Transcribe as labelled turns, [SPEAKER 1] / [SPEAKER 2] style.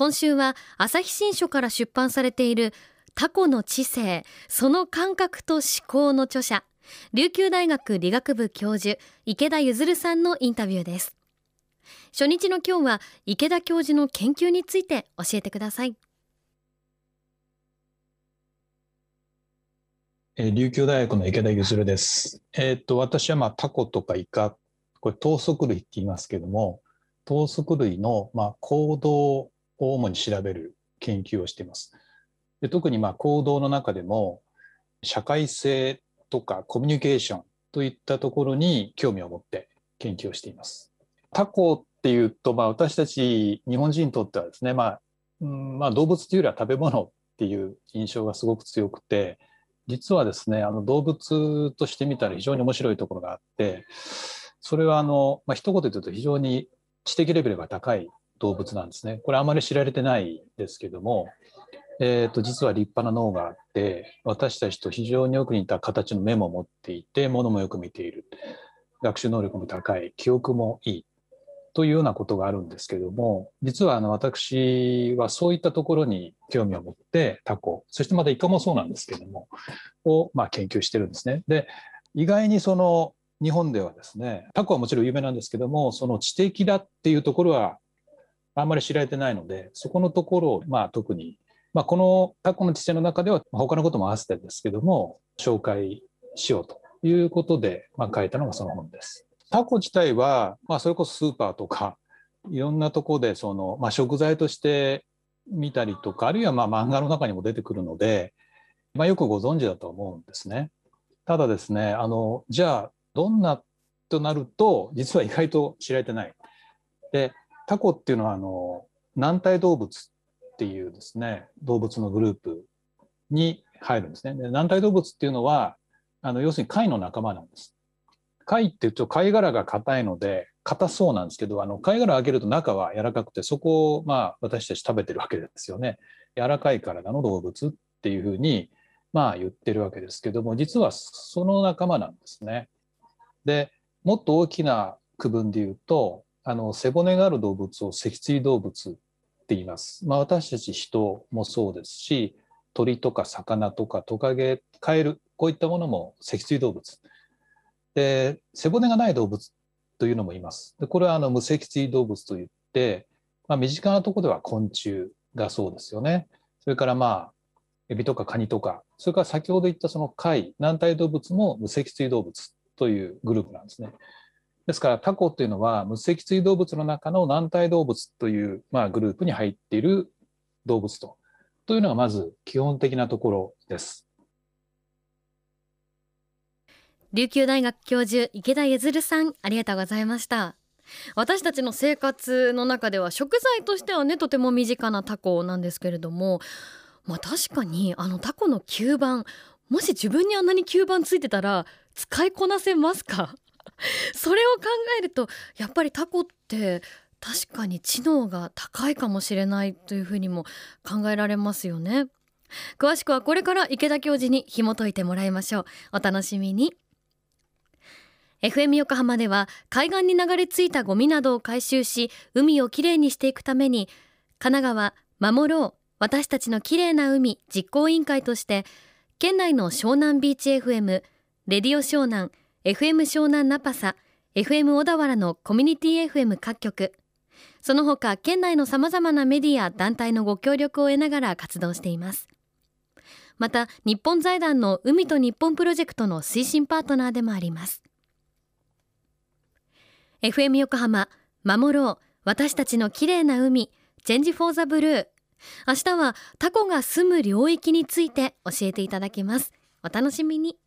[SPEAKER 1] 今週は朝日新書から出版されているタコの知性その感覚と思考の著者琉球大学理学部教授池田譲さんのインタビューです初日の今日は池田教授の研究について教えてください
[SPEAKER 2] 琉球大学の池田譲です。えっ、と私はまあタコとかイカ、これ等足類って言いますけども、等足類のまあ行動を主に調べる研究をしています。で特にまあ行動の中でも社会性とかコミュニケーションといったところに興味を持って研究をしています。タコっていうと、まあ、私たち日本人にとってはですね、まあうんまあ、動物というよりは食べ物っていう印象がすごく強くて実はですねあの動物として見たら非常に面白いところがあってそれはあの、まあ一言で言うと非常に知的レベルが高い動物なんですね。これあまり知られてないですけども、えー、と実は立派な脳があって私たちと非常によく似た形の目も持っていて物もよく見ている学習能力も高い記憶もいいというようなことがあるんですけども実はあの私はそういったところに興味を持ってタコそしてまたイカもそうなんですけどもをま研究してるんですね。で意外にその日本ではですねタコはもちろん有名なんですけどもその知的だっていうところはあんまり知られてないので、そこのところを、まあ、特に、まあ、このタコの知性の中では、他のことも合わせてですけども、紹介しようということで、まあ、書いたのがその本です。タコ自体は、まあ、それこそスーパーとか、いろんなところでその、まあ、食材として見たりとか、あるいはまあ漫画の中にも出てくるので、まあ、よくご存知だと思うんですね。ただですね、あのじゃあどんなとなると実は意外と知られてない。でタコっていうのはあの軟体動物っていうですね動物のグループに入るんですね。で軟体動物っていうのはあの要するに貝の仲間なんです。貝っていうと貝殻が硬いので硬そうなんですけどあの貝殻を開けると中は柔らかくてそこをまあ私たち食べてるわけですよね。柔らかい体の動物っていうふうにまあ言ってるわけですけども実はその仲間なんですね。でもっと大きな区分で言うとあの背骨がある動物を脊椎動物って言います。まあ、私たち人もそうですし鳥とか魚とかトカゲカエルこういったものも脊椎動物で背骨がない動物というのもいます。でこれはあの無脊椎動物といって、まあ、身近なとこでは昆虫がそうですよね。それからまあエビとかカニとかそれから先ほど言ったその貝軟体動物も無脊椎動物というグループなんですね。ですからタコっていうのは無脊椎動物の中の軟体動物という、まあ、グループに入っている動物と。というのがまず基本的なところです。
[SPEAKER 1] 琉球大学教授池田譲さんありがとうございました。私たちの生活の中では食材としてはねとても身近なタコなんですけれどもまあ確かにあのタコの吸盤もし自分にあんなに吸盤ついてたら使いこなせますか？それを考えるとやっぱりタコって確かに知能が高いかもしれないというふうにも考えられますよね。詳しくはこれから池田教授に紐解いてもらいましょう。お楽しみに。FM 横浜では海岸に流れ着いたゴミなどを回収し海をきれいにしていくために神奈川守ろう私たちのきれいな海実行委員会として県内の湘南ビーチ FM レディオ湘南 FM 湘南ナパサ FM 小田原のコミュニティ FM 各局。その他県内のさまざまなメディア団体のご協力を得ながら活動しています。また日本財団の海と日本プロジェクトの推進パートナーでもあります。FM 横浜守ろう私たちの綺麗な海チェンジフォーザブルー。明日はタコが住む領域について教えていただきます。お楽しみに。